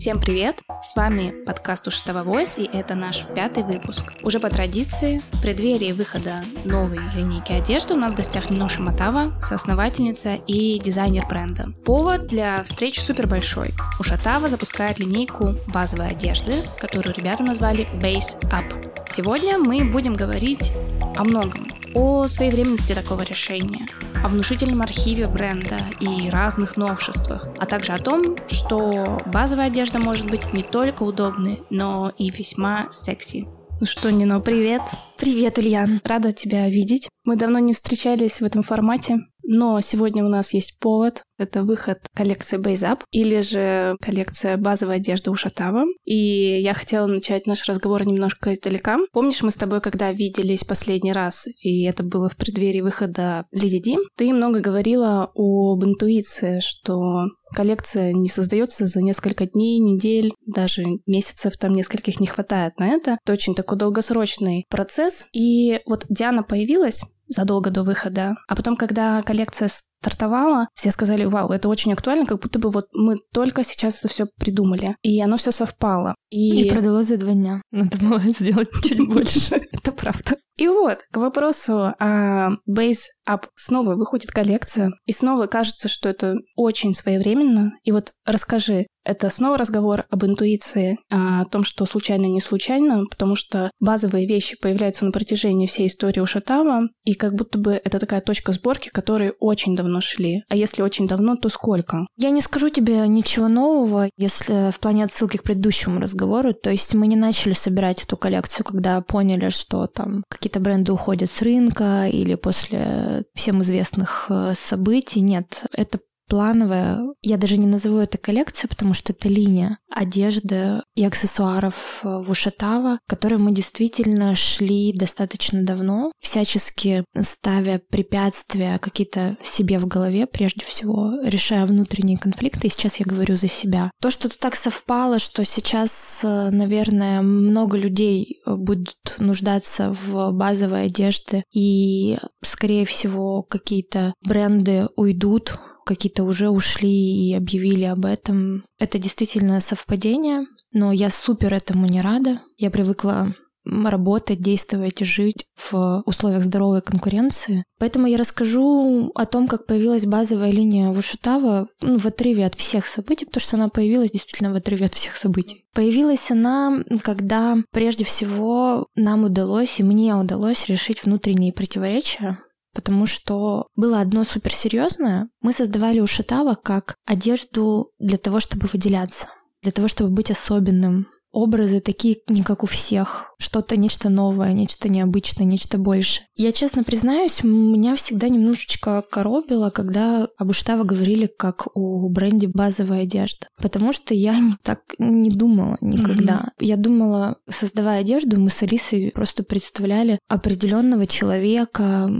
Всем привет! С вами подкаст Ушитова Voice, и это наш пятый выпуск. Уже по традиции, в преддверии выхода новой линейки одежды у нас в гостях Ниноша Матава, соосновательница и дизайнер бренда. Повод для встреч супер большой. Ушатава запускает линейку базовой одежды, которую ребята назвали Base Up. Сегодня мы будем говорить о многом. О своевременности такого решения, о внушительном архиве бренда и разных новшествах, а также о том, что базовая одежда может быть не только удобной, но и весьма секси. Ну что, Нино, привет. Привет, Ульян. Рада тебя видеть. Мы давно не встречались в этом формате, но сегодня у нас есть повод. Это выход коллекции Up или же коллекция базовой одежды у Шатава. И я хотела начать наш разговор немножко издалека. Помнишь, мы с тобой, когда виделись последний раз, и это было в преддверии выхода Леди Ди, ты много говорила об интуиции, что коллекция не создается за несколько дней, недель, даже месяцев там нескольких не хватает на это. Это очень такой долгосрочный процесс. И вот Диана появилась, задолго до выхода. А потом, когда коллекция стартовала, все сказали, вау, это очень актуально, как будто бы вот мы только сейчас это все придумали. И оно все совпало. И... и продалось за два дня. Надо было сделать чуть больше. Это правда. И вот, к вопросу о Base Up. Снова выходит коллекция, и снова кажется, что это очень своевременно. И вот расскажи, это снова разговор об интуиции, о том, что случайно не случайно, потому что базовые вещи появляются на протяжении всей истории у Шатава, и как будто бы это такая точка сборки, которые очень давно шли. А если очень давно, то сколько? Я не скажу тебе ничего нового, если в плане отсылки к предыдущему разговору. То есть мы не начали собирать эту коллекцию, когда поняли, что там какие-то бренды уходят с рынка или после всем известных э, событий. Нет, это плановая. Я даже не назову это коллекция, потому что это линия одежды и аксессуаров э, в Ушатава, к которой мы действительно шли достаточно давно, всячески ставя препятствия какие-то себе в голове, прежде всего, решая внутренние конфликты. И сейчас я говорю за себя. То, что так совпало, что сейчас, э, наверное, много людей э, будут нуждаться в базовой одежде, и, скорее всего, какие-то бренды уйдут какие-то уже ушли и объявили об этом. Это действительно совпадение, но я супер этому не рада. Я привыкла работать, действовать жить в условиях здоровой конкуренции. Поэтому я расскажу о том, как появилась базовая линия Вушитава ну, в отрыве от всех событий, потому что она появилась действительно в отрыве от всех событий. Появилась она, когда прежде всего нам удалось и мне удалось решить внутренние противоречия потому что было одно суперсерьезное. Мы создавали у Шатава как одежду для того, чтобы выделяться, для того, чтобы быть особенным, образы такие не как у всех. Что-то, нечто новое, нечто необычное, нечто больше. Я честно признаюсь, меня всегда немножечко коробило, когда об Уштава говорили как у бренде базовая одежда. Потому что я не, так не думала никогда. Mm-hmm. Я думала, создавая одежду, мы с Алисой просто представляли определенного человека,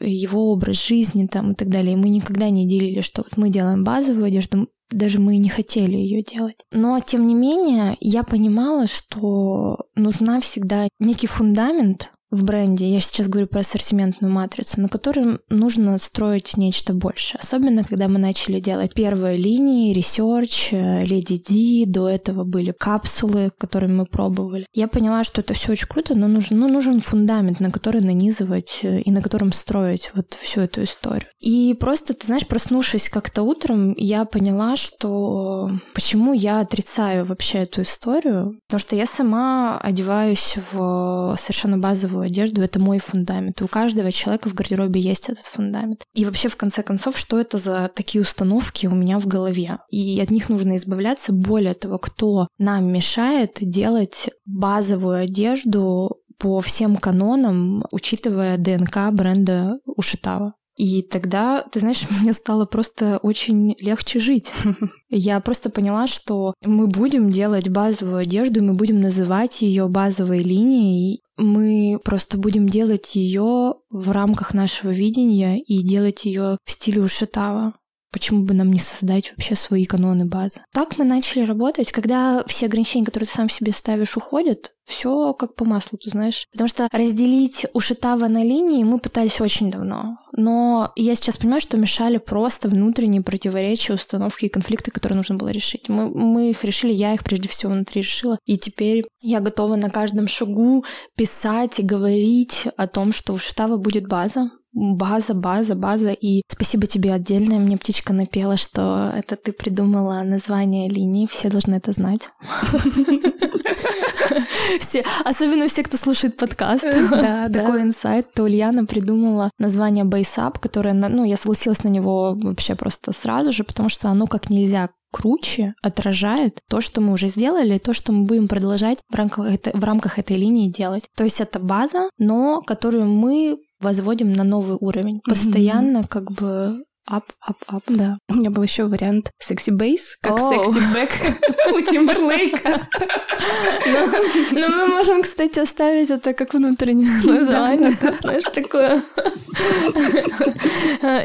его образ жизни там и так далее. И мы никогда не делили, что вот мы делаем базовую одежду, даже мы и не хотели ее делать. Но, тем не менее, я понимала, что нужна всегда некий фундамент, в бренде, я сейчас говорю про ассортиментную матрицу, на которой нужно строить нечто больше. Особенно, когда мы начали делать первые линии, research, Lady Di, до этого были капсулы, которые мы пробовали. Я поняла, что это все очень круто, но нужен, ну, нужен фундамент, на который нанизывать э, и на котором строить вот всю эту историю. И просто, ты знаешь, проснувшись как-то утром, я поняла, что почему я отрицаю вообще эту историю, потому что я сама одеваюсь в совершенно базовую базовую одежду, это мой фундамент. У каждого человека в гардеробе есть этот фундамент. И вообще, в конце концов, что это за такие установки у меня в голове? И от них нужно избавляться. Более того, кто нам мешает делать базовую одежду по всем канонам, учитывая ДНК бренда Ушитава. И тогда, ты знаешь, мне стало просто очень легче жить. Я просто поняла, что мы будем делать базовую одежду, мы будем называть ее базовой линией. Мы просто будем делать ее в рамках нашего видения и делать ее в стиле Ушитава. Почему бы нам не создать вообще свои каноны базы? Так мы начали работать, когда все ограничения, которые ты сам себе ставишь, уходят, все как по маслу, ты знаешь. Потому что разделить Ушитава на линии мы пытались очень давно. Но я сейчас понимаю, что мешали просто внутренние противоречия, установки и конфликты, которые нужно было решить. Мы, мы их решили, я их прежде всего внутри решила. И теперь я готова на каждом шагу писать и говорить о том, что у Ушитава будет база, база, база, база. И спасибо тебе отдельно. Мне птичка напела, что это ты придумала название линии. Все должны это знать. Все, особенно все, кто слушает подкаст. Да, Такой инсайт. То Ульяна придумала название Бейсап, которое, ну, я согласилась на него вообще просто сразу же, потому что оно как нельзя круче отражает то, что мы уже сделали, то, что мы будем продолжать в рамках, это, в рамках этой линии делать. То есть это база, но которую мы возводим на новый уровень. Постоянно mm-hmm. как бы up, up, up. Да. У меня был еще вариант sexy base, как sexy back у Тимберлейка. Но мы можем, кстати, оставить это как внутреннее название. Знаешь, такое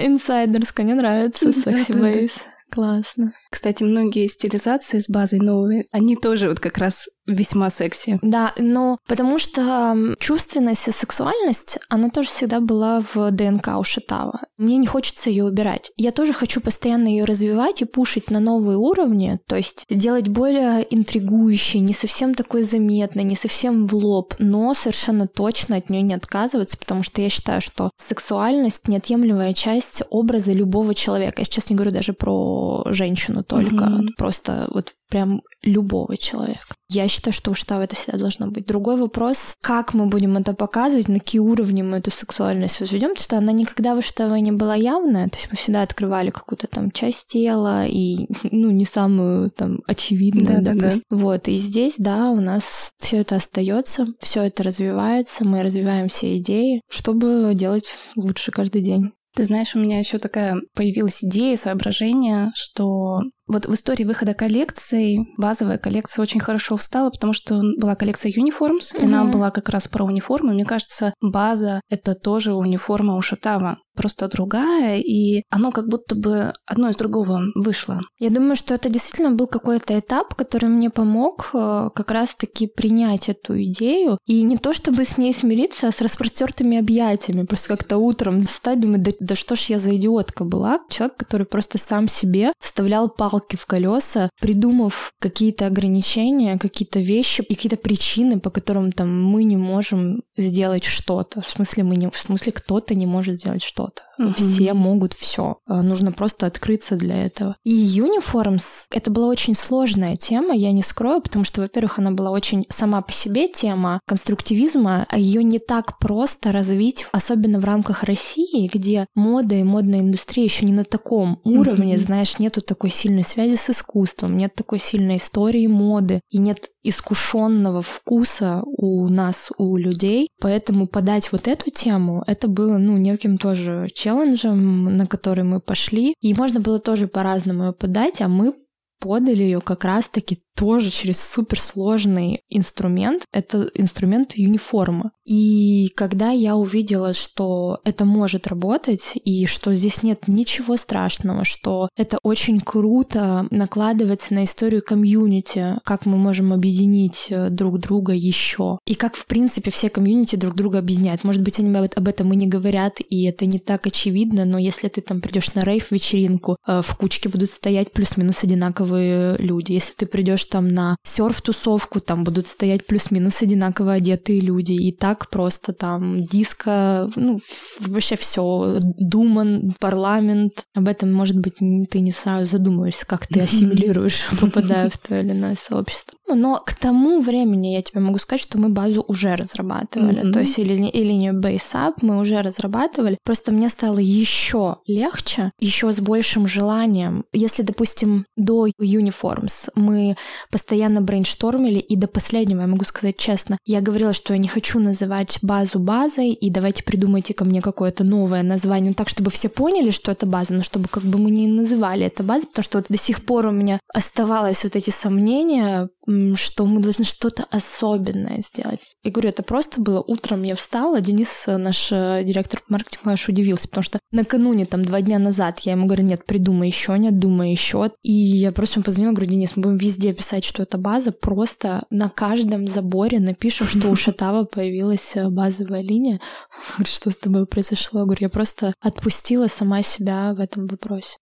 инсайдерское. Мне нравится sexy base. Классно. Кстати, многие стилизации с базой новые, они тоже вот как раз весьма секси. Да, но потому что чувственность и сексуальность, она тоже всегда была в ДНК у Шатава. Мне не хочется ее убирать. Я тоже хочу постоянно ее развивать и пушить на новые уровни, то есть делать более интригующей, не совсем такой заметной, не совсем в лоб, но совершенно точно от нее не отказываться, потому что я считаю, что сексуальность неотъемлемая часть образа любого человека. Я сейчас не говорю даже про женщину только, mm-hmm. просто вот прям любого человека. Я считаю, что у штаба это всегда должно быть. Другой вопрос, как мы будем это показывать, на какие уровни мы эту сексуальность возведем, потому что она никогда в штабе не была явная, то есть мы всегда открывали какую-то там часть тела и, ну, не самую там очевидную, да, допустим. Да, да. Вот, и здесь, да, у нас все это остается, все это развивается, мы развиваем все идеи, чтобы делать лучше каждый день. Ты знаешь, у меня еще такая появилась идея, соображение, что вот в истории выхода коллекции базовая коллекция очень хорошо встала, потому что была коллекция Uniforms, mm-hmm. и она была как раз про униформы. Мне кажется, база — это тоже униформа у Шатава, просто другая, и оно как будто бы одно из другого вышло. Я думаю, что это действительно был какой-то этап, который мне помог э, как раз-таки принять эту идею, и не то чтобы с ней смириться, а с распростертыми объятиями, просто как-то утром встать, думать, да, да что ж я за идиотка была, человек, который просто сам себе вставлял палки палки в колеса, придумав какие-то ограничения, какие-то вещи и какие-то причины, по которым там мы не можем сделать что-то. В смысле, мы не, в смысле, кто-то не может сделать что-то. Угу. Все могут все. А, нужно просто открыться для этого. И Uniforms — это была очень сложная тема, я не скрою, потому что, во-первых, она была очень сама по себе тема конструктивизма, а ее не так просто развить, особенно в рамках России, где мода и модная индустрия еще не на таком уровне, mm знаешь, нету такой сильной связи с искусством, нет такой сильной истории моды и нет искушенного вкуса у нас, у людей. Поэтому подать вот эту тему, это было, ну, неким тоже челленджем, на который мы пошли. И можно было тоже по-разному ее подать, а мы подали ее как раз-таки тоже через суперсложный инструмент. Это инструмент юниформы. И когда я увидела, что это может работать, и что здесь нет ничего страшного, что это очень круто накладывается на историю комьюнити, как мы можем объединить э, друг друга еще, и как, в принципе, все комьюнити друг друга объединяют. Может быть, они об этом и не говорят, и это не так очевидно, но если ты там придешь на рейв-вечеринку, э, в кучке будут стоять плюс-минус одинаковые люди. Если ты придешь там на серф-тусовку, там будут стоять плюс-минус одинаково одетые люди. И так просто там диско, ну, вообще все, Думан, парламент. Об этом, может быть, ты не сразу задумываешься, как ты ассимилируешь, попадая в то или иное сообщество. Но к тому времени я тебе могу сказать, что мы базу уже разрабатывали. Mm-hmm. То есть или, или не Base Up мы уже разрабатывали. Просто мне стало еще легче, еще с большим желанием. Если, допустим, до Uniforms мы постоянно брейнштормили, и до последнего, я могу сказать честно, я говорила, что я не хочу называть базу базой, и давайте придумайте ко мне какое-то новое название, ну, так, чтобы все поняли, что это база, но чтобы как бы мы не называли это базой, потому что вот до сих пор у меня оставалось вот эти сомнения, что мы должны что-то особенное сделать. Я говорю, это просто было утром я встала, Денис, наш э, директор по маркетингу, аж удивился, потому что накануне, там, два дня назад я ему говорю, нет, придумай еще, нет, думай еще. И я просто ему позвонила, говорю, Денис, мы будем везде писать, что это база, просто на каждом заборе напишем, что у Шатава появилась э, базовая линия. Он говорит, что с тобой произошло? Я говорю, я просто отпустила сама себя в этом вопросе.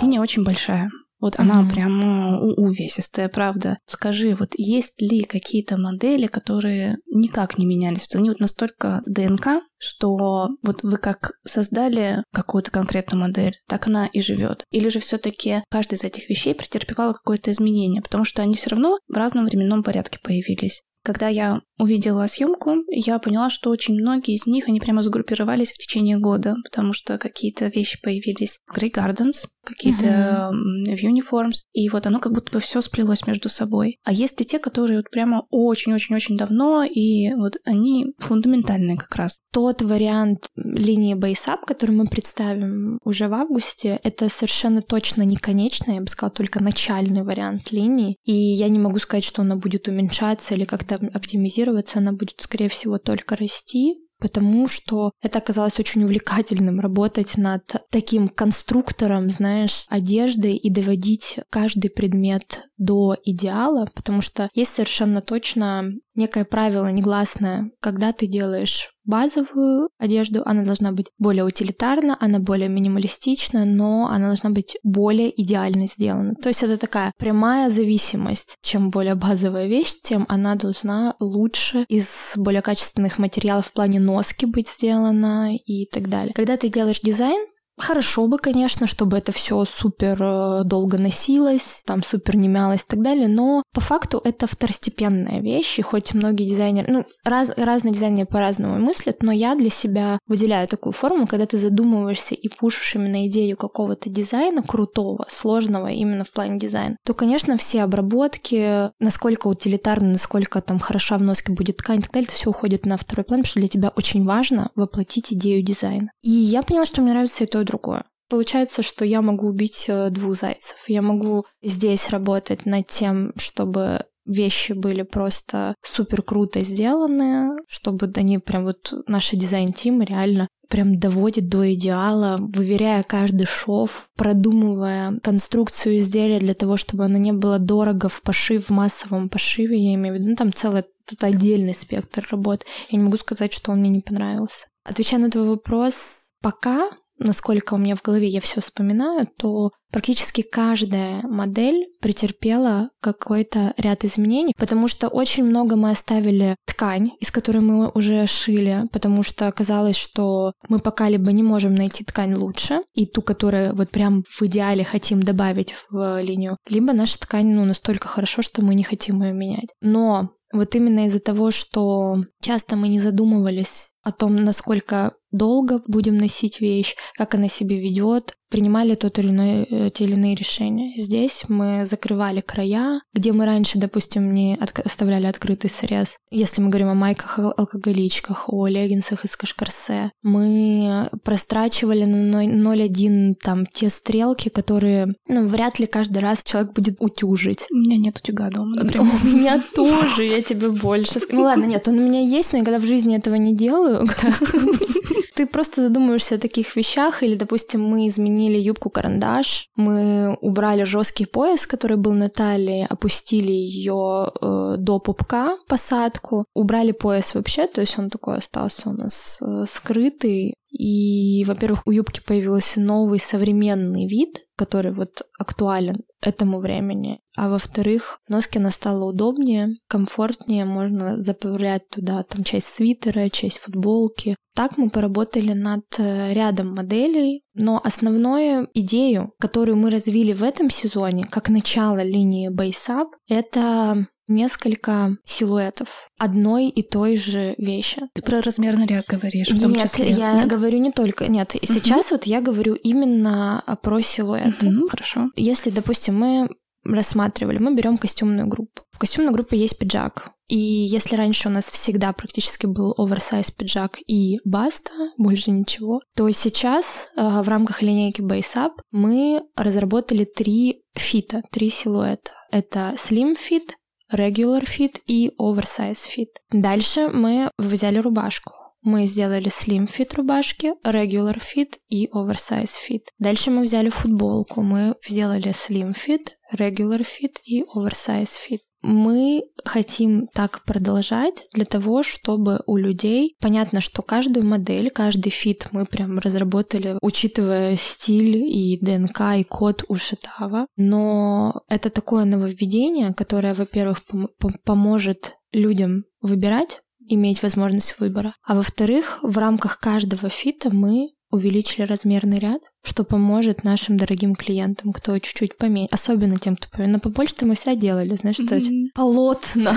Линия очень большая. Вот mm-hmm. она прям увесистая, правда. Скажи, вот есть ли какие-то модели, которые никак не менялись? Вот они вот настолько ДНК, что вот вы как создали какую-то конкретную модель, так она и живет. Или же все-таки каждая из этих вещей претерпевала какое-то изменение, потому что они все равно в разном временном порядке появились. Когда я увидела съемку, я поняла, что очень многие из них, они прямо загруппировались в течение года, потому что какие-то вещи появились в Grey Gardens, какие-то uh-huh. в Uniforms, и вот оно как будто бы все сплелось между собой. А есть и те, которые вот прямо очень-очень-очень давно, и вот они фундаментальные как раз. Тот вариант линии BaseUp, который мы представим уже в августе, это совершенно точно не конечный, я бы сказала, только начальный вариант линии, и я не могу сказать, что она будет уменьшаться или как-то оптимизироваться она будет, скорее всего, только расти, потому что это оказалось очень увлекательным работать над таким конструктором, знаешь, одежды и доводить каждый предмет до идеала, потому что есть совершенно точно некое правило негласное, когда ты делаешь базовую одежду, она должна быть более утилитарна, она более минималистична, но она должна быть более идеально сделана. То есть это такая прямая зависимость. Чем более базовая вещь, тем она должна лучше из более качественных материалов в плане носки быть сделана и так далее. Когда ты делаешь дизайн, Хорошо бы, конечно, чтобы это все супер э, долго носилось, там супер не мялось и так далее, но по факту это второстепенная вещь, и хоть многие дизайнеры, ну, раз, разные дизайнеры по-разному мыслят, но я для себя выделяю такую форму, когда ты задумываешься и пушишь именно идею какого-то дизайна крутого, сложного именно в плане дизайна, то, конечно, все обработки, насколько утилитарно, насколько там хороша в носке будет ткань и так далее, это все уходит на второй план, потому что для тебя очень важно воплотить идею дизайна. И я поняла, что мне нравится это другое. Получается, что я могу убить э, двух зайцев. Я могу здесь работать над тем, чтобы вещи были просто супер круто сделаны, чтобы они прям вот наши дизайн-тим реально прям доводит до идеала, выверяя каждый шов, продумывая конструкцию изделия для того, чтобы оно не было дорого в пошив, в массовом пошиве, я имею в виду, ну, там целый тут отдельный спектр работ. Я не могу сказать, что он мне не понравился. Отвечая на твой вопрос, пока насколько у меня в голове я все вспоминаю, то практически каждая модель претерпела какой-то ряд изменений, потому что очень много мы оставили ткань, из которой мы уже шили, потому что оказалось, что мы пока либо не можем найти ткань лучше, и ту, которую вот прям в идеале хотим добавить в линию, либо наша ткань ну, настолько хорошо, что мы не хотим ее менять. Но вот именно из-за того, что часто мы не задумывались о том, насколько долго будем носить вещь, как она себя ведет, принимали тот или иной, э, те или иные решения. Здесь мы закрывали края, где мы раньше, допустим, не от, оставляли открытый срез. Если мы говорим о майках алкоголичках, о леггинсах из кашкарсе, мы прострачивали на 0,1 там те стрелки, которые, ну, вряд ли каждый раз человек будет утюжить. У меня нет утюга дома, например. У меня тоже, я тебе больше... Ну ладно, нет, он у меня есть, но я когда в жизни этого не делаю, ты просто задумываешься о таких вещах, или, допустим, мы изменили юбку-карандаш, мы убрали жесткий пояс, который был на талии, опустили ее э, до пупка, посадку, убрали пояс вообще, то есть он такой остался у нас э, скрытый, и, во-первых, у юбки появился новый современный вид, который вот актуален этому времени. А во-вторых, носки стало удобнее, комфортнее, можно заправлять туда там часть свитера, часть футболки. Так мы поработали над э, рядом моделей, но основную идею, которую мы развили в этом сезоне, как начало линии Up, это несколько силуэтов одной и той же вещи. Ты про размерный ряд говоришь, в том нет, числе. Я нет, говорю не только... Нет, угу. сейчас вот я говорю именно про силуэт. Угу, хорошо. Если, допустим, мы рассматривали, мы берем костюмную группу. В костюмной группе есть пиджак, И если раньше у нас всегда практически был оверсайз пиджак и баста, больше ничего, то сейчас э, в рамках линейки Base Up мы разработали три фита, три силуэта. Это Slim Fit, Regular Fit и Oversize Fit. Дальше мы взяли рубашку. Мы сделали slim fit рубашки, regular fit и oversize fit. Дальше мы взяли футболку. Мы сделали slim fit, regular fit и oversize fit мы хотим так продолжать для того, чтобы у людей понятно, что каждую модель, каждый фит мы прям разработали, учитывая стиль и ДНК и код Ushatava. Но это такое нововведение, которое, во-первых, пом- поможет людям выбирать иметь возможность выбора. А во-вторых, в рамках каждого фита мы увеличили размерный ряд, что поможет нашим дорогим клиентам, кто чуть-чуть поменьше, особенно тем, кто поменьше. Но побольше-то мы всегда делали, знаешь, что mm-hmm. полотна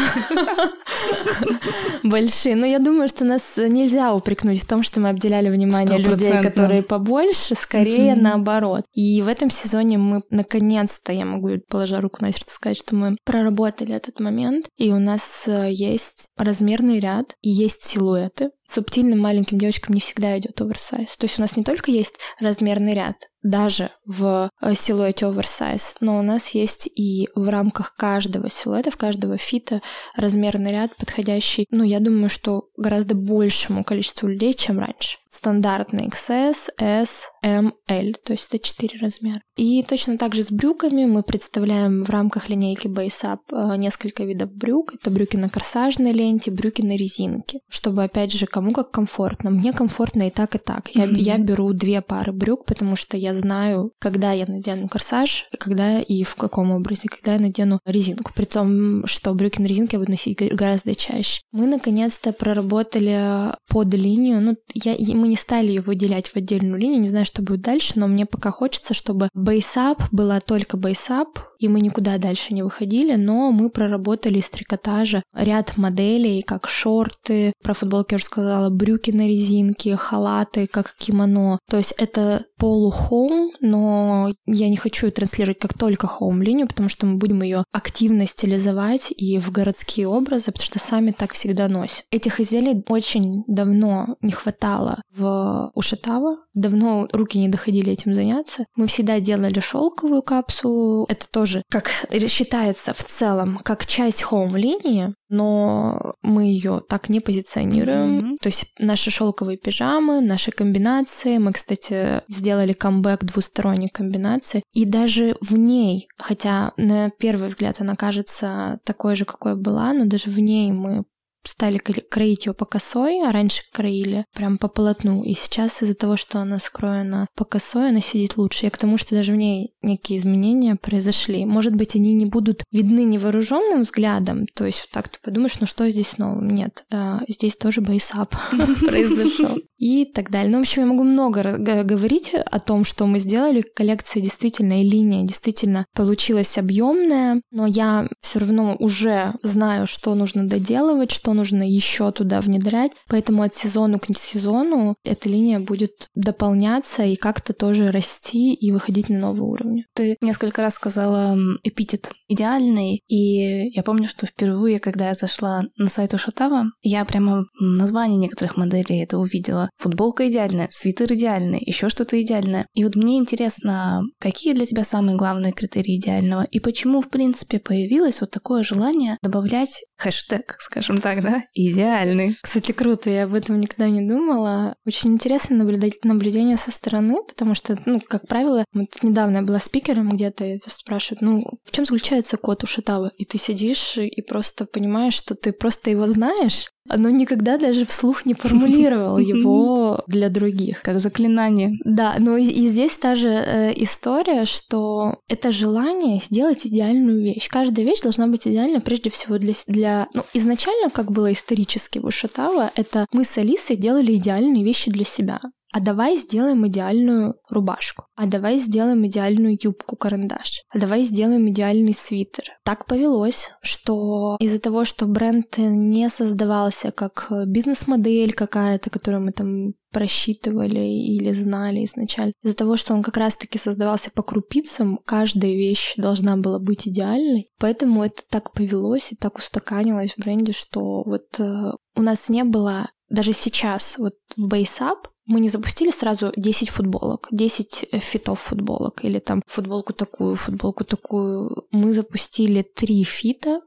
большие. Но я думаю, что нас нельзя упрекнуть в том, что мы обделяли внимание людей, которые побольше, скорее наоборот. И в этом сезоне мы наконец-то, я могу, положа руку на сердце, сказать, что мы проработали этот момент, и у нас э, есть размерный ряд, и есть силуэты, субтильным маленьким девочкам не всегда идет оверсайз. То есть у нас не только есть размерный ряд, даже в э, силуэте оверсайз, но у нас есть и в рамках каждого силуэта, в каждого фита размерный ряд, подходящий, ну, я думаю, что гораздо большему количеству людей, чем раньше. Стандартный XS, S, M, L, то есть это 4 размера. И точно так же с брюками мы представляем в рамках линейки Base Up э, несколько видов брюк. Это брюки на корсажной ленте, брюки на резинке, чтобы, опять же, кому как комфортно. Мне комфортно и так, и так. Я, mm-hmm. я беру две пары брюк, потому что я знаю, когда я надену корсаж, когда и в каком образе, когда я надену резинку. При том, что брюки на резинке я буду носить гораздо чаще. Мы наконец-то проработали под линию. Ну, я, мы не стали ее выделять в отдельную линию, не знаю, что будет дальше, но мне пока хочется, чтобы бейсап была только бейсап, и мы никуда дальше не выходили, но мы проработали из трикотажа ряд моделей, как шорты, про футболки я уже сказала, брюки на резинке, халаты, как кимоно. То есть это полухоум, но я не хочу ее транслировать как только хоум-линию, потому что мы будем ее активно стилизовать и в городские образы, потому что сами так всегда носим. Этих изделий очень давно не хватало в Ушатава, давно руки не доходили этим заняться. Мы всегда делали шелковую капсулу, это тоже как считается в целом как часть хоум-линии, но мы ее так не позиционируем. Mm-hmm. То есть наши шелковые пижамы, наши комбинации. Мы, кстати, сделали камбэк двусторонней комбинации. И даже в ней, хотя на первый взгляд она кажется такой же, какой была, но даже в ней мы стали кроить ее по косой, а раньше кроили прям по полотну. И сейчас из-за того, что она скроена по косой, она сидит лучше. Я к тому, что даже в ней некие изменения произошли. Может быть, они не будут видны невооруженным взглядом, то есть так ты подумаешь, ну что здесь нового? Нет, а, здесь тоже бейсап произошел. И так далее. Ну, в общем, я могу много говорить о том, что мы сделали. Коллекция действительно и линия действительно получилась объемная, но я все равно уже знаю, что нужно доделывать, что нужно еще туда внедрять. Поэтому от сезона к сезону эта линия будет дополняться и как-то тоже расти и выходить на новые уровни. Ты несколько раз сказала эпитет идеальный, и я помню, что впервые, когда я зашла на сайт Ушатава, я прямо название некоторых моделей это увидела. Футболка идеальная, свитер идеальный, еще что-то идеальное. И вот мне интересно, какие для тебя самые главные критерии идеального, и почему, в принципе, появилось вот такое желание добавлять хэштег, скажем так, да? Идеальный. Кстати, круто, я об этом никогда не думала. Очень интересно наблюдать наблюдение со стороны, потому что, ну, как правило, вот недавно я была спикером где-то, и спрашивают, ну, в чем заключается код у Шатава? И ты сидишь и просто понимаешь, что ты просто его знаешь, оно никогда даже вслух не формулировал его для других. Как заклинание. Да, но и, и здесь та же э, история, что это желание сделать идеальную вещь. Каждая вещь должна быть идеальна прежде всего для... для... Ну, изначально, как было исторически в Ушатава, это мы с Алисой делали идеальные вещи для себя. А давай сделаем идеальную рубашку, а давай сделаем идеальную юбку-карандаш, а давай сделаем идеальный свитер. Так повелось, что из-за того, что бренд не создавался как бизнес-модель какая-то, которую мы там просчитывали или знали изначально. Из-за того, что он как раз-таки создавался по крупицам, каждая вещь должна была быть идеальной. Поэтому это так повелось и так устаканилось в бренде, что вот э, у нас не было даже сейчас вот в BaseUp мы не запустили сразу 10 футболок, 10 э, fit ов футболок или там футболку такую, футболку такую. Мы запустили три fit а,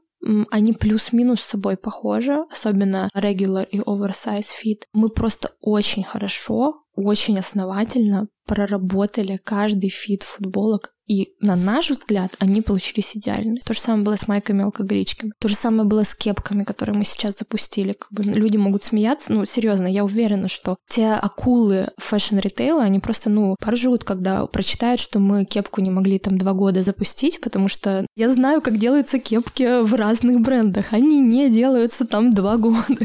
они плюс-минус с собой похожи, особенно regular и oversize fit. Мы просто очень хорошо, очень основательно проработали каждый fit футболок и на наш взгляд они получились идеальны. То же самое было с майками-алкоголичками. То же самое было с кепками, которые мы сейчас запустили. Как бы люди могут смеяться. Ну, серьезно, я уверена, что те акулы fashion-ритейла, они просто, ну, поржут, когда прочитают, что мы кепку не могли там два года запустить, потому что я знаю, как делаются кепки в разных брендах. Они не делаются там два года.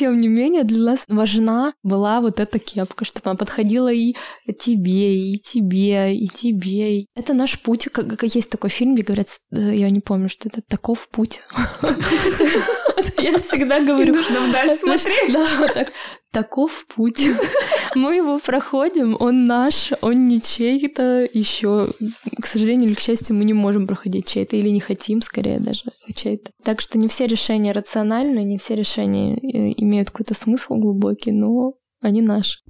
Тем не менее, для нас важна была вот эта кепка, чтобы она подходила и тебе, и тебе, и тебе. Это наш путь. Как, есть такой фильм, где говорят, э, я не помню, что это таков путь. Я всегда говорю... Нужно вдаль смотреть. Да, таков путь. Мы его проходим, он наш, он не чей-то еще. К сожалению или к счастью, мы не можем проходить чей-то или не хотим, скорее даже чей-то. Так что не все решения рациональны, не все решения э, имеют какой-то смысл глубокий, но они наши.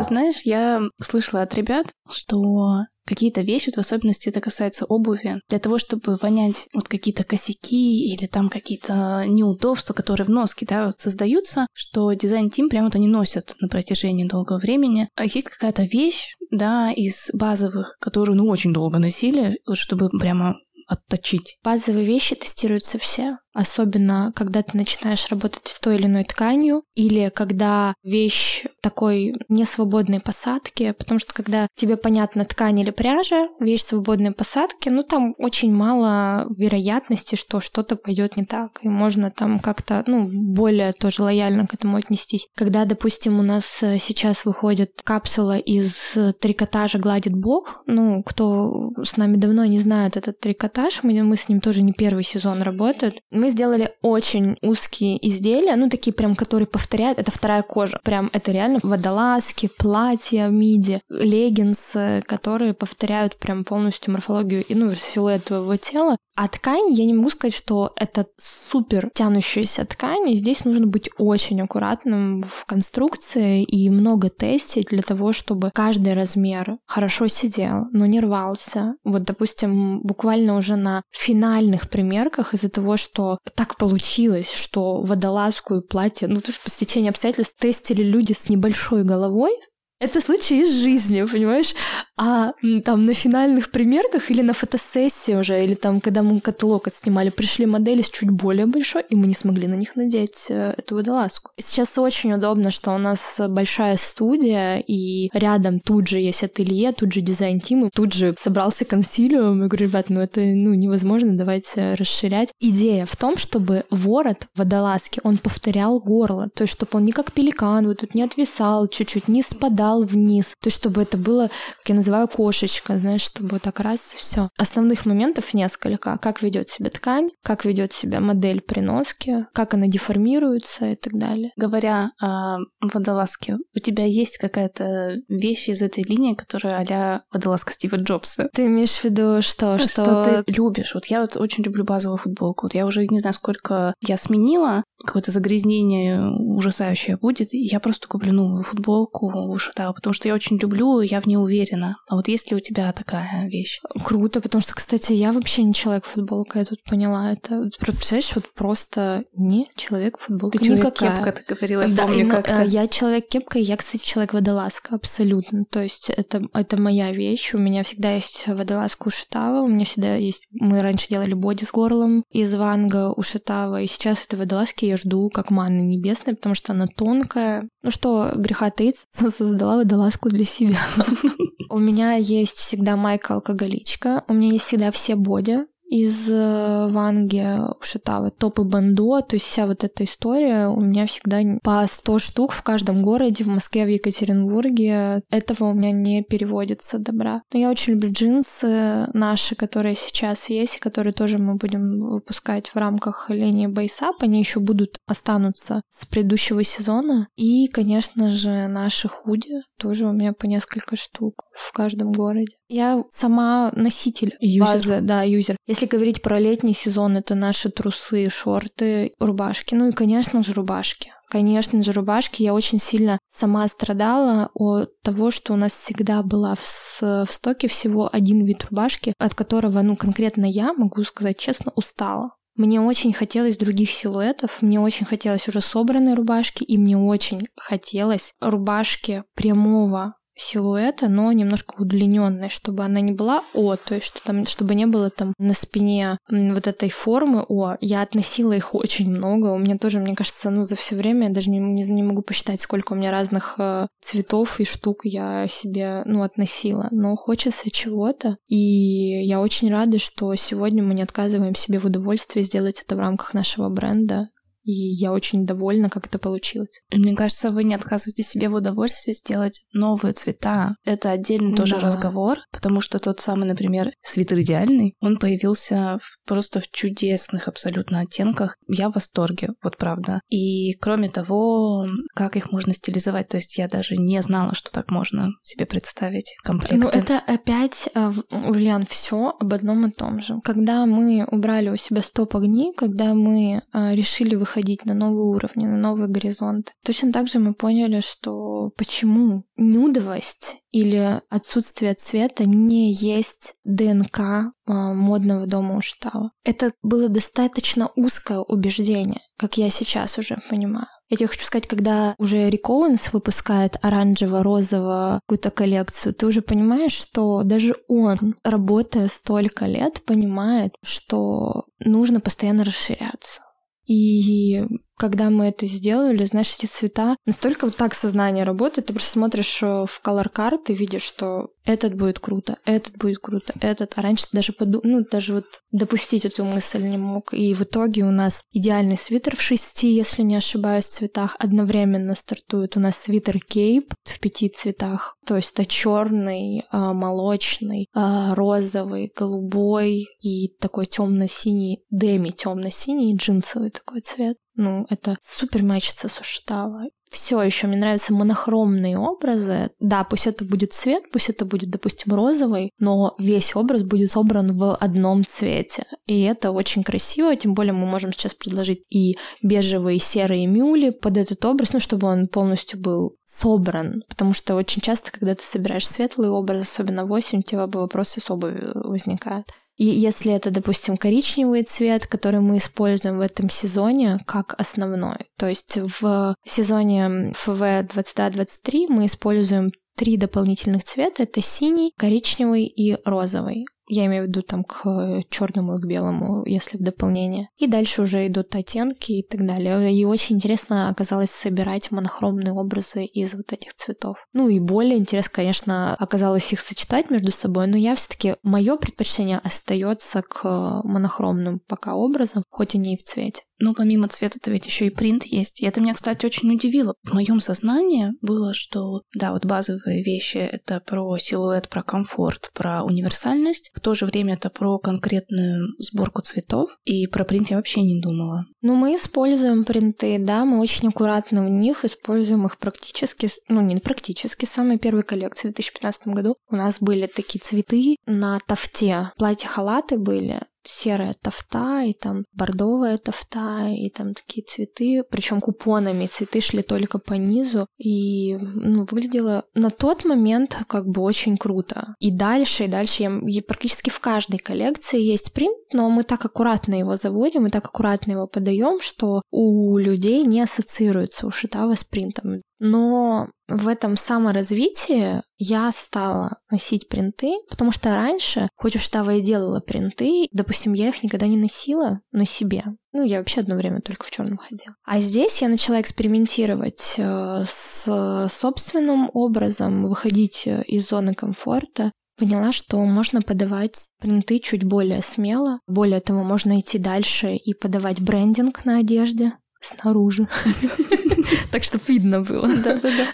Знаешь, я слышала от ребят, что какие-то вещи, вот в особенности это касается обуви, для того, чтобы понять вот какие-то косяки или там какие-то неудобства, которые в носке да, вот создаются, что дизайн-тим прямо вот они носят на протяжении долгого времени. А есть какая-то вещь, да, из базовых, которую, ну, очень долго носили, чтобы прямо отточить. Базовые вещи тестируются все особенно когда ты начинаешь работать с той или иной тканью, или когда вещь такой несвободной посадки, потому что когда тебе понятна ткань или пряжа, вещь свободной посадки, ну там очень мало вероятности, что что-то пойдет не так, и можно там как-то, ну, более тоже лояльно к этому отнестись. Когда, допустим, у нас э, сейчас выходит капсула из трикотажа «Гладит Бог», ну, кто с нами давно не знает этот трикотаж, мы, мы с ним тоже не первый сезон работают, мы сделали очень узкие изделия, ну, такие прям, которые повторяют, это вторая кожа. Прям это реально водолазки, платья, миди, леггинсы, которые повторяют прям полностью морфологию и, ну, силуэт твоего тела. А ткань, я не могу сказать, что это супер тянущаяся ткань, и здесь нужно быть очень аккуратным в конструкции и много тестить для того, чтобы каждый размер хорошо сидел, но не рвался. Вот, допустим, буквально уже на финальных примерках из-за того, что так получилось, что водолазку и платье, ну, то есть по стечению обстоятельств тестили люди с небольшой головой, это случай из жизни, понимаешь? А там на финальных примерках или на фотосессии уже, или там, когда мы каталог отснимали, пришли модели с чуть более большой, и мы не смогли на них надеть э, эту водолазку. Сейчас очень удобно, что у нас большая студия, и рядом тут же есть ателье, тут же дизайн-тим, и тут же собрался консилиум. Я говорю, ребят, ну это ну, невозможно, давайте расширять. Идея в том, чтобы ворот водолазки, он повторял горло, то есть чтобы он не как пеликан, вот тут не отвисал, чуть-чуть не спадал, вниз. То есть, чтобы это было, как я кошечка, знаешь, чтобы вот так раз все. Основных моментов несколько. Как ведет себя ткань, как ведет себя модель при носке, как она деформируется и так далее. Говоря о водолазке, у тебя есть какая-то вещь из этой линии, которая а водолазка Стива Джобса? Ты имеешь в виду что? Что, что ты любишь? Вот я вот очень люблю базовую футболку. Вот я уже не знаю, сколько я сменила, какое-то загрязнение ужасающее будет, я просто куплю новую футболку, уши да, потому что я очень люблю, я в ней уверена. А вот есть ли у тебя такая вещь? Круто, потому что, кстати, я вообще не человек футболка, я тут поняла это. Представляешь, вот просто не человек футболка Ты человек кепка, ты говорила, я да, помню как-то. Я человек кепка, и я, кстати, человек водолазка, абсолютно. То есть это, это моя вещь, у меня всегда есть водолазка у Шитава, у меня всегда есть... Мы раньше делали боди с горлом из ванга у Шитава, и сейчас этой водолазки я жду как манны небесной, потому что она тонкая. Ну что, греха таить, создала водолазку для себя. У меня есть всегда майка алкоголичка, у меня есть всегда все боди, из э, Ванги Ушатава, топы Бандо, то есть вся вот эта история у меня всегда по 100 штук в каждом городе, в Москве, в Екатеринбурге. Этого у меня не переводится добра. Но я очень люблю джинсы наши, которые сейчас есть, и которые тоже мы будем выпускать в рамках линии Бейсап. Они еще будут останутся с предыдущего сезона. И, конечно же, наши худи тоже у меня по несколько штук в каждом городе. Я сама носитель юзер. базы, да, юзер. Если говорить про летний сезон, это наши трусы, шорты, рубашки. Ну и, конечно же, рубашки. Конечно же, рубашки. Я очень сильно сама страдала от того, что у нас всегда была в, в стоке всего один вид рубашки, от которого, ну, конкретно я, могу сказать честно, устала. Мне очень хотелось других силуэтов, мне очень хотелось уже собранной рубашки, и мне очень хотелось рубашки прямого силуэта, но немножко удлиненной, чтобы она не была О, то есть что там, чтобы не было там на спине вот этой формы О. Я относила их очень много. У меня тоже, мне кажется, ну за все время я даже не, не, не могу посчитать, сколько у меня разных э, цветов и штук я себе ну относила. Но хочется чего-то, и я очень рада, что сегодня мы не отказываем себе в удовольствии сделать это в рамках нашего бренда и я очень довольна, как это получилось. Мне кажется, вы не отказываете себе в удовольствии сделать новые цвета. Это отдельный тоже да. разговор, потому что тот самый, например, свитер идеальный, он появился в, просто в чудесных абсолютно оттенках. Я в восторге, вот правда. И кроме того, как их можно стилизовать, то есть я даже не знала, что так можно себе представить комплекты. Ну, это опять, Ульян, э, все об одном и том же. Когда мы убрали у себя стоп огни, когда мы э, решили выходить выходить на новые уровни, на новые горизонты. Точно так же мы поняли, что почему нюдовость или отсутствие цвета не есть ДНК а, модного дома Уштава. Это было достаточно узкое убеждение, как я сейчас уже понимаю. Я тебе хочу сказать, когда уже Рик Оуэнс выпускает оранжево-розово какую-то коллекцию, ты уже понимаешь, что даже он, работая столько лет, понимает, что нужно постоянно расширяться. И когда мы это сделали, знаешь, эти цвета, настолько вот так сознание работает, ты просто смотришь э, в колор карты, видишь, что этот будет круто, этот будет круто, этот. А раньше ты даже подум... ну, даже вот допустить эту мысль не мог. И в итоге у нас идеальный свитер в шести, если не ошибаюсь, цветах. Одновременно стартует у нас свитер кейп в пяти цветах. То есть это черный, а, молочный, а, розовый, голубой и такой темно-синий, деми темно-синий, джинсовый такой цвет. Ну, это супер мэчится с. Все еще мне нравятся монохромные образы. Да, пусть это будет цвет, пусть это будет, допустим, розовый, но весь образ будет собран в одном цвете. И это очень красиво, тем более мы можем сейчас предложить и бежевые, серые мюли под этот образ, ну, чтобы он полностью был собран, потому что очень часто, когда ты собираешь светлый образ, особенно в у тебя вопросы с обувью возникают. И если это, допустим, коричневый цвет, который мы используем в этом сезоне как основной, то есть в сезоне ФВ 22-23 мы используем три дополнительных цвета. Это синий, коричневый и розовый. Я имею в виду там к черному и к белому, если в дополнение. И дальше уже идут оттенки и так далее. И очень интересно оказалось собирать монохромные образы из вот этих цветов. Ну и более интересно, конечно, оказалось их сочетать между собой, но я все-таки мое предпочтение остается к монохромным пока образам, хоть они и в цвете. Но помимо цвета-то ведь еще и принт есть. И это меня, кстати, очень удивило. В моем сознании было, что да, вот базовые вещи это про силуэт, про комфорт, про универсальность. В то же время это про конкретную сборку цветов. И про принт я вообще не думала. Ну, мы используем принты, да, мы очень аккуратно в них, используем их практически, ну, не практически, самой первой коллекции в 2015 году. У нас были такие цветы на тафте. Платья-халаты были, серая тофта, и там бордовая тофта, и там такие цветы, причем купонами, цветы шли только по низу, и ну, выглядело на тот момент как бы очень круто. И дальше, и дальше я, я практически в каждой коллекции есть принт, но мы так аккуратно его заводим и так аккуратно его подаем, что у людей не ассоциируется у Шитава с принтом. Но в этом саморазвитии я стала носить принты, потому что раньше, хоть уж Тава и делала принты, допустим, я их никогда не носила на себе. Ну, я вообще одно время только в черном ходила. А здесь я начала экспериментировать э, с собственным образом, выходить из зоны комфорта поняла, что можно подавать принты чуть более смело. Более того, можно идти дальше и подавать брендинг на одежде снаружи. Так что видно было.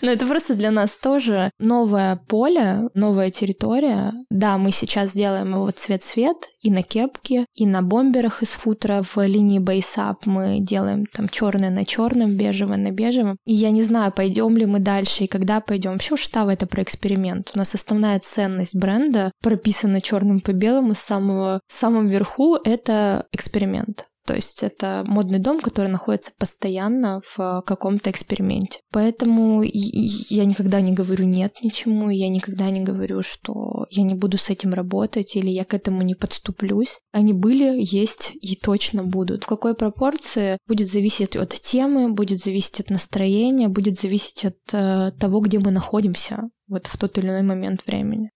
Но это просто для нас тоже новое поле, новая территория. Да, мы сейчас делаем его цвет-цвет и на кепке, и на бомберах из футера в линии бейсап мы делаем там черное на черном, бежевое на бежевом. И я не знаю, пойдем ли мы дальше и когда пойдем. Вообще Уштава это про эксперимент. У нас основная ценность бренда прописана черным по белому с самого самом верху это эксперимент. То есть это модный дом, который находится постоянно в каком-то эксперименте. Поэтому я никогда не говорю нет ничему, я никогда не говорю, что я не буду с этим работать или я к этому не подступлюсь. Они были, есть и точно будут. В какой пропорции будет зависеть от темы, будет зависеть от настроения, будет зависеть от э, того, где мы находимся вот в тот или иной момент времени.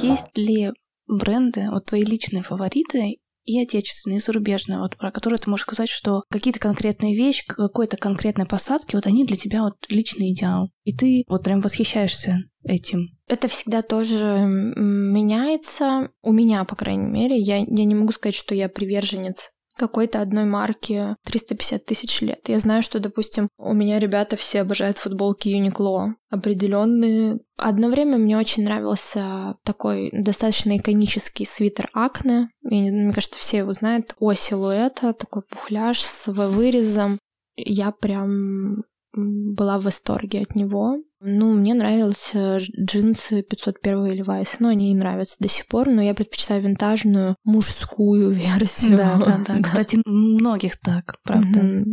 Есть ли бренды, вот твои личные фавориты и отечественные, и зарубежные, вот про которые ты можешь сказать, что какие-то конкретные вещи, какой-то конкретной посадки, вот они для тебя вот личный идеал. И ты вот прям восхищаешься этим. Это всегда тоже меняется. У меня, по крайней мере, я, я не могу сказать, что я приверженец какой-то одной марки 350 тысяч лет. Я знаю, что, допустим, у меня ребята все обожают футболки Uniqlo, определенные. Одно время мне очень нравился такой достаточно иконический свитер Акне. Мне кажется, все его знают. О силуэта, такой пухляж с вырезом. Я прям была в восторге от него. Ну, мне нравились джинсы 501 Levi's, но они и нравятся до сих пор, но я предпочитаю винтажную мужскую версию. Да, да, да. Кстати, многих так, правда.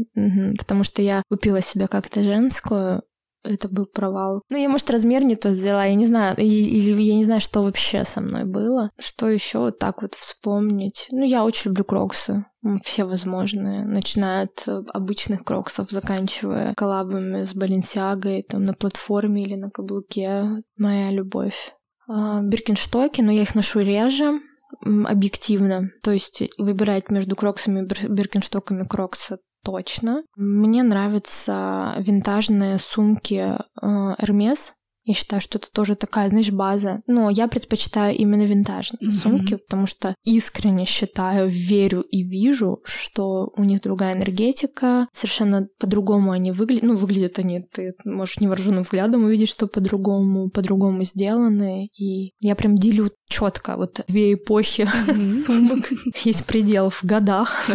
Потому что я купила себе как-то женскую, это был провал. Ну, я, может, размер не тот взяла, я не знаю, или я не знаю, что вообще со мной было. Что еще вот так вот вспомнить? Ну, я очень люблю кроксы все возможные, начиная от э, обычных кроксов, заканчивая коллабами с Баленсиагой, там на платформе или на каблуке. Моя любовь. А, Биркинштоки, но я их ношу реже, объективно. То есть выбирать между кроксами и биркинштоками крокса точно. Мне нравятся винтажные сумки Hermes, я считаю, что это тоже такая, знаешь, база. Но я предпочитаю именно винтажные mm-hmm. сумки, потому что искренне считаю, верю и вижу, что у них другая энергетика, совершенно по-другому они выглядят. Ну, выглядят они, ты можешь невооруженным взглядом увидеть, что по-другому, по-другому сделаны. И я прям делю четко вот две эпохи сумок. Есть предел в годах.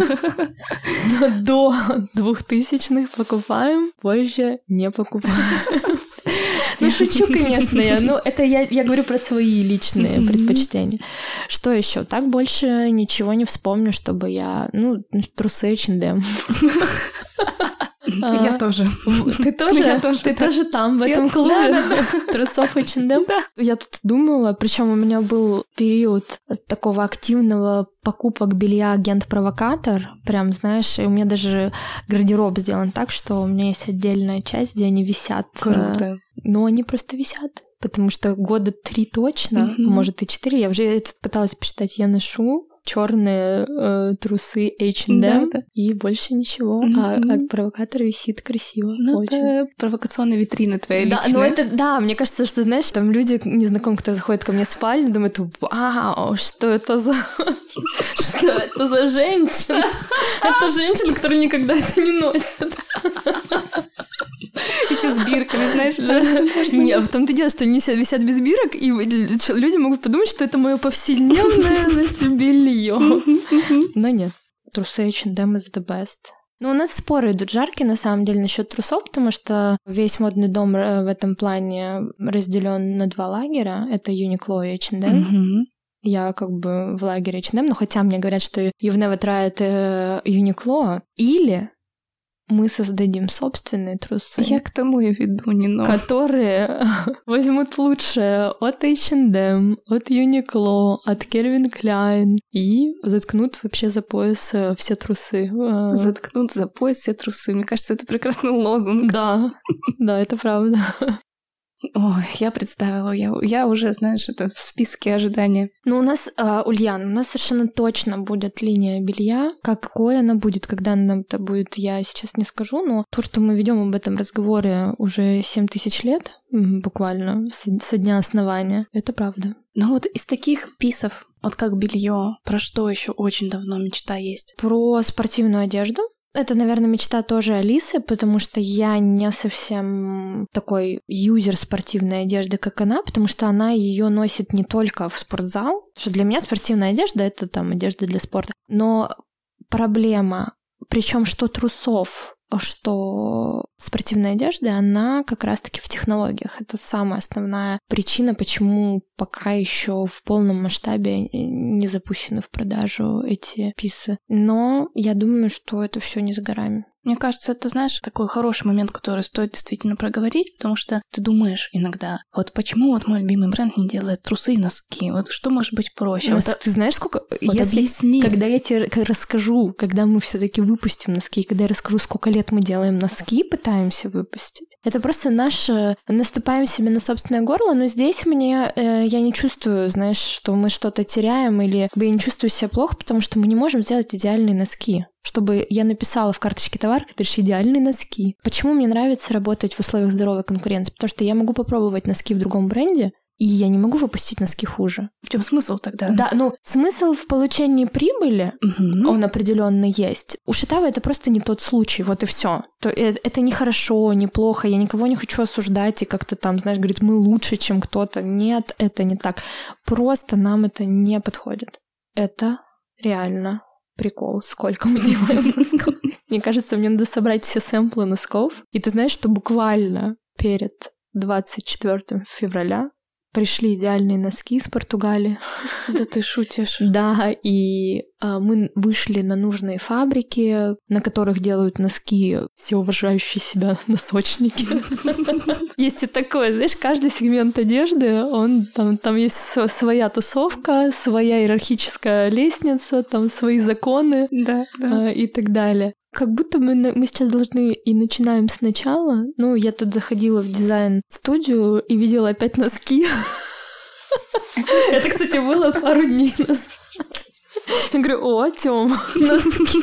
До двухтысячных покупаем, позже не покупаем. Ну, шучу, конечно, я. Ну, это я, я говорю про свои личные предпочтения. Что еще? Так больше ничего не вспомню, чтобы я... Ну, трусы H&M. Я тоже. Ты тоже? Я тоже. Ты тоже там, в этом клубе? Трусов H&M? Да. Я тут думала, причем у меня был период такого активного покупок белья агент-провокатор. Прям, знаешь, и у меня даже гардероб сделан так, что у меня есть отдельная часть, где они висят. Круто. Но они просто висят. Потому что года три точно, может и четыре. Я уже тут пыталась посчитать, я ношу черные э, трусы H&M да, и больше ничего. Mm-hmm. А, а провокатор висит красиво. Ну, очень. это провокационная витрина твоя да, личная. Ну, это, да, мне кажется, что, знаешь, там люди, незнакомые, которые заходят ко мне в спальню, думают, вау, что это за... Что это за женщина? Это женщина, которая никогда это не носит. Еще с бирками, знаешь, Не, а в том-то дело, что они висят без бирок, и люди могут подумать, что это мое повседневное, значит, белье. Но нет. Трусы H&M is the best. Но у нас споры идут жаркие, на самом деле, насчет трусов, потому что весь модный дом э, в этом плане разделен на два лагеря. Это Uniqlo и H&M. Я как бы в лагере H&M, но хотя мне говорят, что Ювнева трает Uniqlo. Или мы создадим собственные трусы. Я к тому и веду, не но. Которые возьмут лучшее от H&M, от Uniqlo, от Calvin Klein и заткнут вообще за пояс э, все трусы. Э. Заткнут за пояс все трусы. Мне кажется, это прекрасный лозунг. Да, да, это правда. Ой, я представила, я, я уже, знаешь, это в списке ожидания. Ну, у нас, э, Ульян, у нас совершенно точно будет линия белья. Какой она будет, когда она это будет, я сейчас не скажу, но то, что мы ведем об этом разговоре уже 7 тысяч лет, буквально, со дня основания, это правда. Ну вот из таких писов, вот как белье, про что еще очень давно мечта есть? Про спортивную одежду. Это, наверное, мечта тоже Алисы, потому что я не совсем такой юзер спортивной одежды, как она, потому что она ее носит не только в спортзал, потому что для меня спортивная одежда это там одежда для спорта. Но проблема, причем что трусов, что спортивная одежда, она как раз-таки в технологиях. Это самая основная причина, почему пока еще в полном масштабе не запущены в продажу эти писы. Но я думаю, что это все не за горами. Мне кажется, это, знаешь, такой хороший момент, который стоит действительно проговорить, потому что ты думаешь иногда, вот почему вот мой любимый бренд не делает трусы и носки? Вот что может быть проще? Ну, вот, ты знаешь, сколько... Вот если... объясни. Когда я тебе расскажу, когда мы все таки выпустим носки, когда я расскажу, сколько лет мы делаем носки, пытаемся выпустить, это просто наше... Наступаем себе на собственное горло, но здесь мне... Э, я не чувствую, знаешь, что мы что-то теряем, или я не чувствую себя плохо, потому что мы не можем сделать идеальные носки чтобы я написала в карточке товар, который идеальные носки. Почему мне нравится работать в условиях здоровой конкуренции? Потому что я могу попробовать носки в другом бренде, и я не могу выпустить носки хуже. В чем смысл тогда? Да, ну смысл в получении прибыли, угу. он определенно есть. У Шитава это просто не тот случай, вот и все. То, э, это не хорошо, не плохо, я никого не хочу осуждать и как-то там, знаешь, говорит, мы лучше, чем кто-то. Нет, это не так. Просто нам это не подходит. Это реально прикол, сколько мы делаем носков. Мне кажется, мне надо собрать все сэмплы носков. И ты знаешь, что буквально перед 24 февраля пришли идеальные носки из Португалии. Да ты шутишь. Да, и а, мы вышли на нужные фабрики, на которых делают носки все уважающие себя носочники. Есть и такое, знаешь, каждый сегмент одежды, он там, там есть своя тусовка, своя иерархическая лестница, там свои законы да, да. и так далее. Как будто мы, мы сейчас должны и начинаем сначала. Ну, я тут заходила в дизайн-студию и видела опять носки. Это, кстати, было пару дней назад. Я говорю, о, Тём, носки.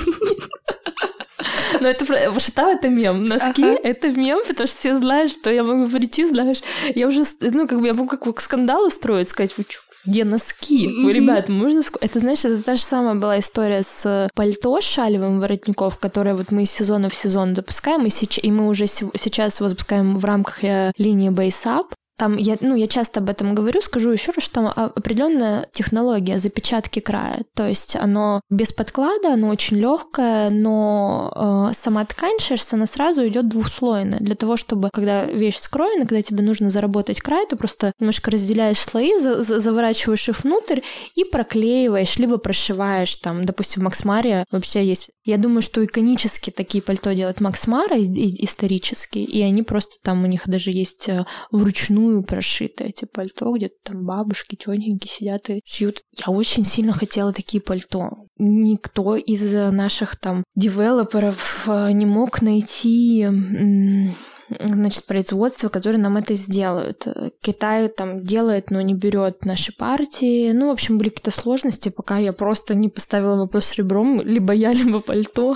Но это Вашита это мем. Носки ага. это мем, потому что все знают, что я могу прийти, знаешь. Я уже, ну, как бы я могу как скандал устроить, сказать, вы чё, где носки? Вы, ребят, можно... Это, знаешь, это та же самая была история с пальто шалевым воротников, которое вот мы из сезона в сезон запускаем, и, сеч... и мы уже сейчас его запускаем в рамках э, линии Base Up. Там я, ну, я часто об этом говорю, скажу еще раз, что определенная технология запечатки края. То есть оно без подклада, оно очень легкое, но э, сама ткань шерсть, она сразу идет двухслойная. Для того, чтобы, когда вещь скроена, когда тебе нужно заработать край, ты просто немножко разделяешь слои, за, за, заворачиваешь их внутрь и проклеиваешь, либо прошиваешь. Там, допустим, в Максмаре вообще есть... Я думаю, что иконически такие пальто делает Максмара исторически, и они просто там, у них даже есть э, вручную прошито эти пальто, где-то там бабушки тетеньки сидят и шьют. Я очень сильно хотела такие пальто. Никто из наших там девелоперов э, не мог найти значит, производства, которые нам это сделают. Китай там делает, но не берет наши партии. Ну, в общем, были какие-то сложности, пока я просто не поставила вопрос ребром, либо я, либо пальто.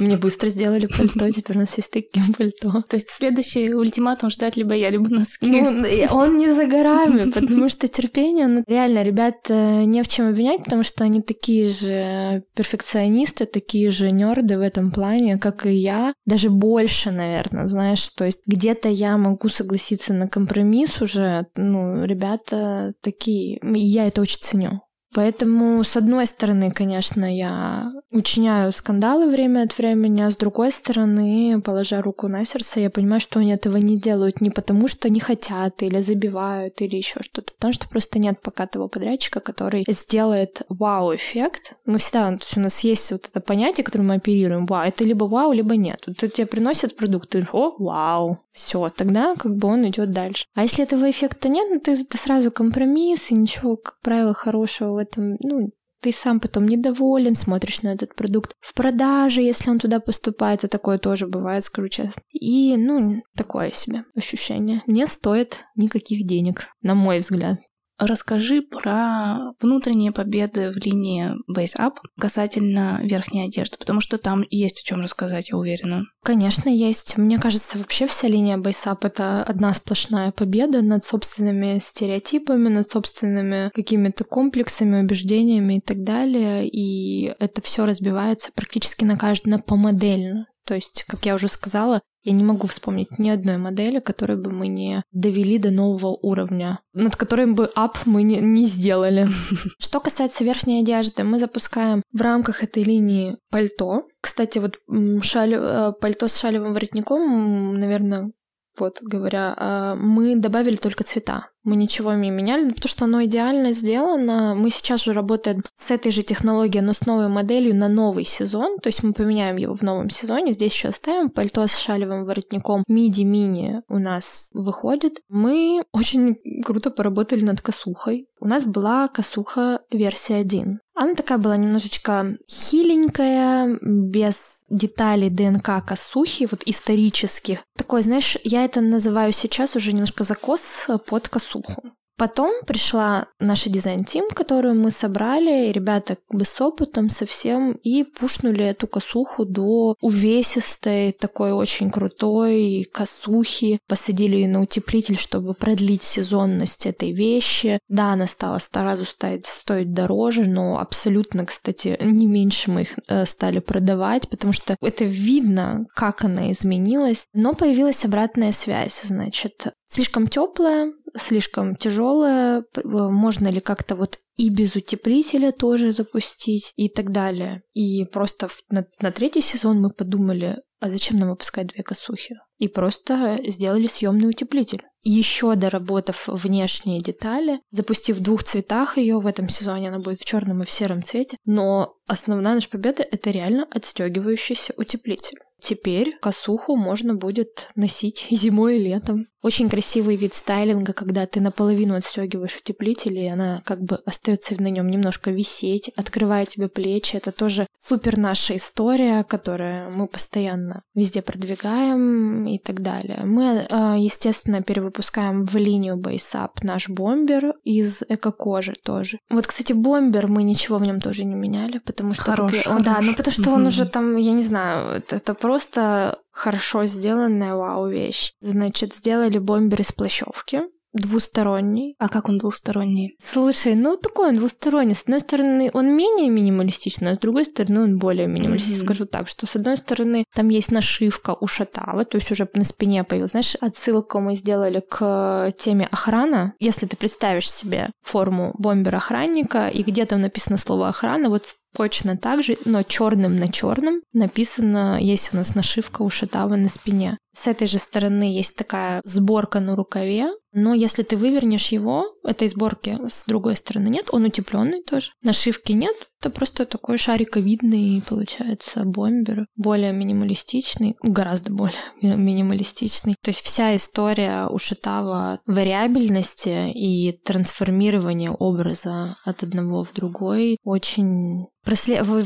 Мне быстро сделали пальто, теперь у нас есть такие пальто. То есть следующий ультиматум ждать либо я, либо носки. Ну, он не за горами, потому что терпение, ну, реально, ребят э, не в чем обвинять, потому что они такие же перфекционисты, такие же нерды в этом плане, как и я. Даже больше, наверное, знаешь, то есть где-то я могу согласиться на компромисс уже, ну, ребята такие, и я это очень ценю. Поэтому, с одной стороны, конечно, я учиняю скандалы время от времени, а с другой стороны, положа руку на сердце, я понимаю, что они этого не делают не потому, что не хотят или забивают или еще что-то, потому что просто нет пока того подрядчика, который сделает вау-эффект. Мы всегда, то есть у нас есть вот это понятие, которое мы оперируем, вау, это либо вау, либо нет. Вот тебе приносят продукт, ты о, вау, все, тогда как бы он идет дальше. А если этого эффекта нет, ну ты, ты сразу компромисс, и ничего, как правило, хорошего этом, ну, ты сам потом недоволен, смотришь на этот продукт в продаже, если он туда поступает, и такое тоже бывает, скажу честно. И, ну, такое себе ощущение. Не стоит никаких денег, на мой взгляд. Расскажи про внутренние победы в линии Base Up касательно верхней одежды, потому что там есть о чем рассказать, я уверена. Конечно, есть. Мне кажется, вообще вся линия Base Up — это одна сплошная победа над собственными стереотипами, над собственными какими-то комплексами, убеждениями и так далее. И это все разбивается практически на каждую, по модельно. То есть, как я уже сказала, я не могу вспомнить ни одной модели, которую бы мы не довели до нового уровня, над которым бы ап мы не, не сделали. Что касается верхней одежды, мы запускаем в рамках этой линии пальто. Кстати, вот шаль, э, пальто с шалевым воротником, наверное, вот говоря, а, мы добавили только цвета. Мы ничего не меняли, потому что оно идеально сделано. Мы сейчас уже работаем с этой же технологией, но с новой моделью на новый сезон. То есть мы поменяем его в новом сезоне. Здесь еще оставим пальто с шалевым воротником. Миди-мини у нас выходит. Мы очень круто поработали над косухой. У нас была косуха версия 1. Она такая была немножечко хиленькая, без деталей ДНК косухи, вот исторических. Такой, знаешь, я это называю сейчас уже немножко закос под косуху. Потом пришла наша дизайн-тим, которую мы собрали, ребята как бы с опытом совсем, и пушнули эту косуху до увесистой, такой очень крутой косухи. Посадили ее на утеплитель, чтобы продлить сезонность этой вещи. Да, она стала сразу стоить, стоить дороже, но абсолютно, кстати, не меньше мы их э, стали продавать, потому что это видно, как она изменилась. Но появилась обратная связь, значит, слишком теплая, слишком тяжелая, можно ли как-то вот и без утеплителя тоже запустить и так далее. И просто на, на третий сезон мы подумали, а зачем нам выпускать две косухи? И просто сделали съемный утеплитель. Еще доработав внешние детали, запустив в двух цветах ее в этом сезоне, она будет в черном и в сером цвете. Но основная наша победа это реально отстегивающийся утеплитель. Теперь косуху можно будет носить зимой и летом. Очень красивый вид стайлинга, когда ты наполовину отстегиваешь утеплитель, и она как бы остается на нем немножко висеть, открывая тебе плечи. Это тоже супер наша история, которую мы постоянно везде продвигаем и так далее. Мы, а, естественно, перевыпускаем в линию Base наш бомбер из эко-кожи тоже. Вот, кстати, бомбер мы ничего в нем тоже не меняли, потому что... Хорош, как... Да, ну потому что он уже там, я не знаю, это, это просто хорошо сделанная вау-вещь. Значит, сделали бомбер из плащевки, двусторонний. А как он двусторонний? Слушай, ну такой он двусторонний. С одной стороны, он менее минималистичный, а с другой стороны, он более минималистичный. Mm-hmm. Скажу так, что с одной стороны, там есть нашивка у шатава, то есть уже на спине появилась. Знаешь, отсылку мы сделали к теме охрана. Если ты представишь себе форму бомбера-охранника, и где там написано слово охрана, вот точно так же, но черным на черном написано, есть у нас нашивка у шатава на спине. С этой же стороны есть такая сборка на рукаве, но если ты вывернешь его, этой сборки с другой стороны нет, он утепленный тоже. Нашивки нет, это просто такой шариковидный, получается, бомбер, более минималистичный, гораздо более минималистичный. То есть вся история у Шитава вариабельности и трансформирования образа от одного в другой очень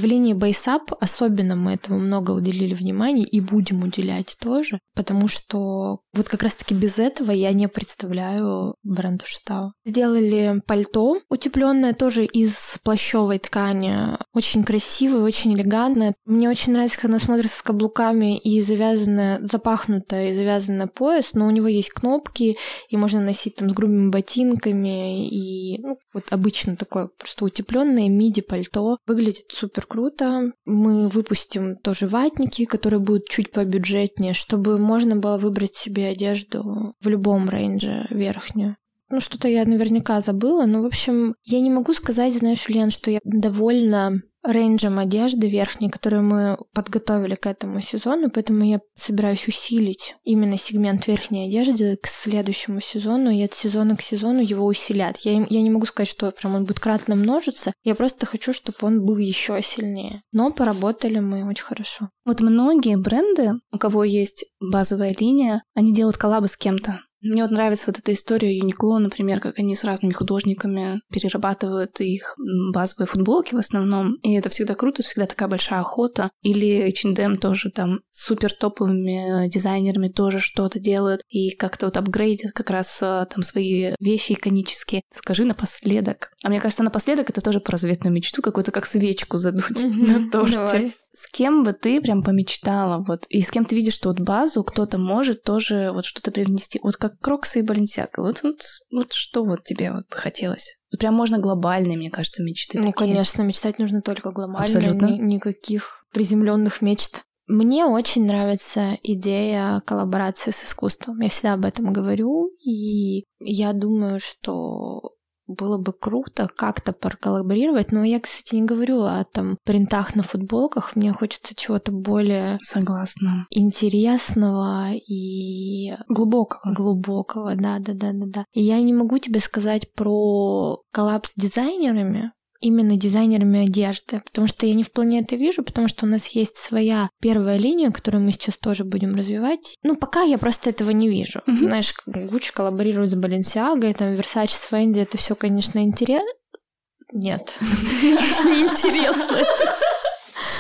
линии Base особенно мы этому много уделили внимания и будем уделять тоже, потому что вот как раз-таки без этого я не представляю бренд Ушитао. Сделали пальто утепленное тоже из плащевой ткани, очень красивое, очень элегантное. Мне очень нравится, как она смотрится с каблуками и завязанная, запахнутая и завязанная пояс, но у него есть кнопки, и можно носить там с грубыми ботинками, и ну, вот обычно такое просто утепленное миди пальто. Выглядит супер круто. Мы выпустим тоже ватники, которые будут чуть побюджетнее, чтобы можно было выбрать себе одежду в любом рейнже верхнюю. Ну, что-то я наверняка забыла, но, в общем, я не могу сказать, знаешь, Лен, что я довольна рейнджем одежды верхней, которую мы подготовили к этому сезону, поэтому я собираюсь усилить именно сегмент верхней одежды к следующему сезону, и от сезона к сезону его усилят. Я, я не могу сказать, что прям он будет кратно множиться, я просто хочу, чтобы он был еще сильнее. Но поработали мы очень хорошо. Вот многие бренды, у кого есть базовая линия, они делают коллабы с кем-то. Мне вот нравится вот эта история Юникло, например, как они с разными художниками перерабатывают их базовые футболки в основном. И это всегда круто, всегда такая большая охота. Или H&M тоже там супер топовыми дизайнерами тоже что-то делают и как-то вот апгрейдят как раз э, там свои вещи иконические. Скажи напоследок. А мне кажется, напоследок это тоже про заветную мечту, какую-то как свечку задуть на торте. С кем бы ты прям помечтала, вот, и с кем ты видишь, что вот базу кто-то может тоже вот что-то привнести, вот как Крокса и Баленсиака, вот, вот, вот что вот тебе вот бы хотелось? Вот прям можно глобальные, мне кажется, мечты. Ну, такие. конечно, мечтать нужно только глобально, Абсолютно. Ни, никаких приземленных мечт. Мне очень нравится идея коллаборации с искусством. Я всегда об этом говорю, и я думаю, что было бы круто как-то проколлаборировать, но я, кстати, не говорю о там принтах на футболках, мне хочется чего-то более... Согласна. Интересного и... Глубокого. Глубокого, да-да-да-да-да. И я не могу тебе сказать про коллаб с дизайнерами, именно дизайнерами одежды, потому что я не вполне это вижу, потому что у нас есть своя первая линия, которую мы сейчас тоже будем развивать. Ну, пока я просто этого не вижу. Mm-hmm. Знаешь, Гуччи коллаборирует с Balenciaga, там Versace с Fendi, это все, конечно, интересно. Нет, неинтересно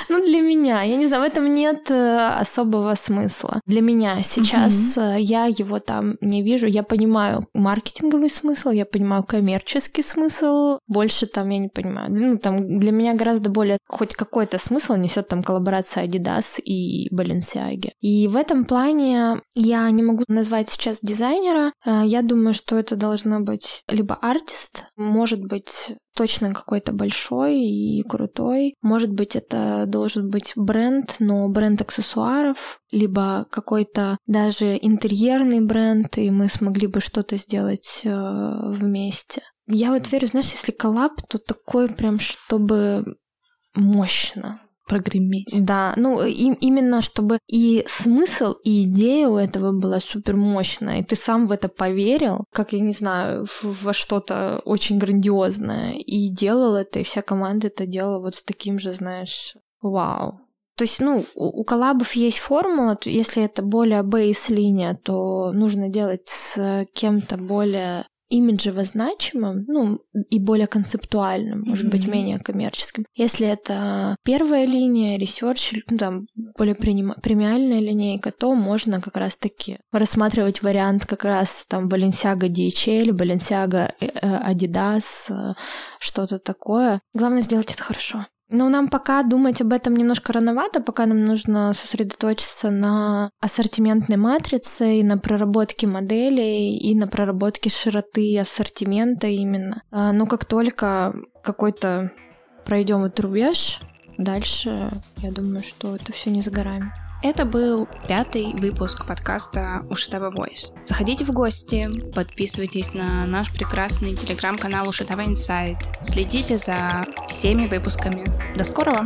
ну, для меня, я не знаю, в этом нет э, особого смысла. Для меня сейчас mm-hmm. я его там не вижу. Я понимаю маркетинговый смысл, я понимаю коммерческий смысл. Больше там я не понимаю. Ну, там для меня гораздо более хоть какой-то смысл несет там коллаборация Adidas и Balenciaga. И в этом плане я не могу назвать сейчас дизайнера. Э, я думаю, что это должно быть либо артист, может быть точно какой-то большой и крутой. Может быть, это должен быть бренд, но бренд аксессуаров, либо какой-то даже интерьерный бренд, и мы смогли бы что-то сделать э, вместе. Я вот верю, знаешь, если коллаб, то такой прям, чтобы мощно прогреметь. Да, ну и, именно чтобы и смысл, и идея у этого была супер мощная, и ты сам в это поверил, как, я не знаю, во что-то очень грандиозное, и делал это, и вся команда это делала вот с таким же, знаешь, вау. То есть, ну, у, у коллабов есть формула, если это более base-линия, то нужно делать с кем-то более имиджево значимым, ну, и более концептуальным, может mm-hmm. быть, менее коммерческим. Если это первая линия, research, ну, там, более премиальная линейка, то можно как раз-таки рассматривать вариант как раз там Balenciaga DHL, Balenciaga э, э, Adidas, э, что-то такое. Главное сделать это хорошо. Но нам пока думать об этом немножко рановато, пока нам нужно сосредоточиться на ассортиментной матрице и на проработке моделей, и на проработке широты ассортимента именно. А, но как только какой-то пройдем этот рубеж, дальше я думаю, что это все не за горами. Это был пятый выпуск подкаста Ушитава Voice. Заходите в гости, подписывайтесь на наш прекрасный телеграм-канал Ушитава Инсайт, следите за всеми выпусками. До скорого!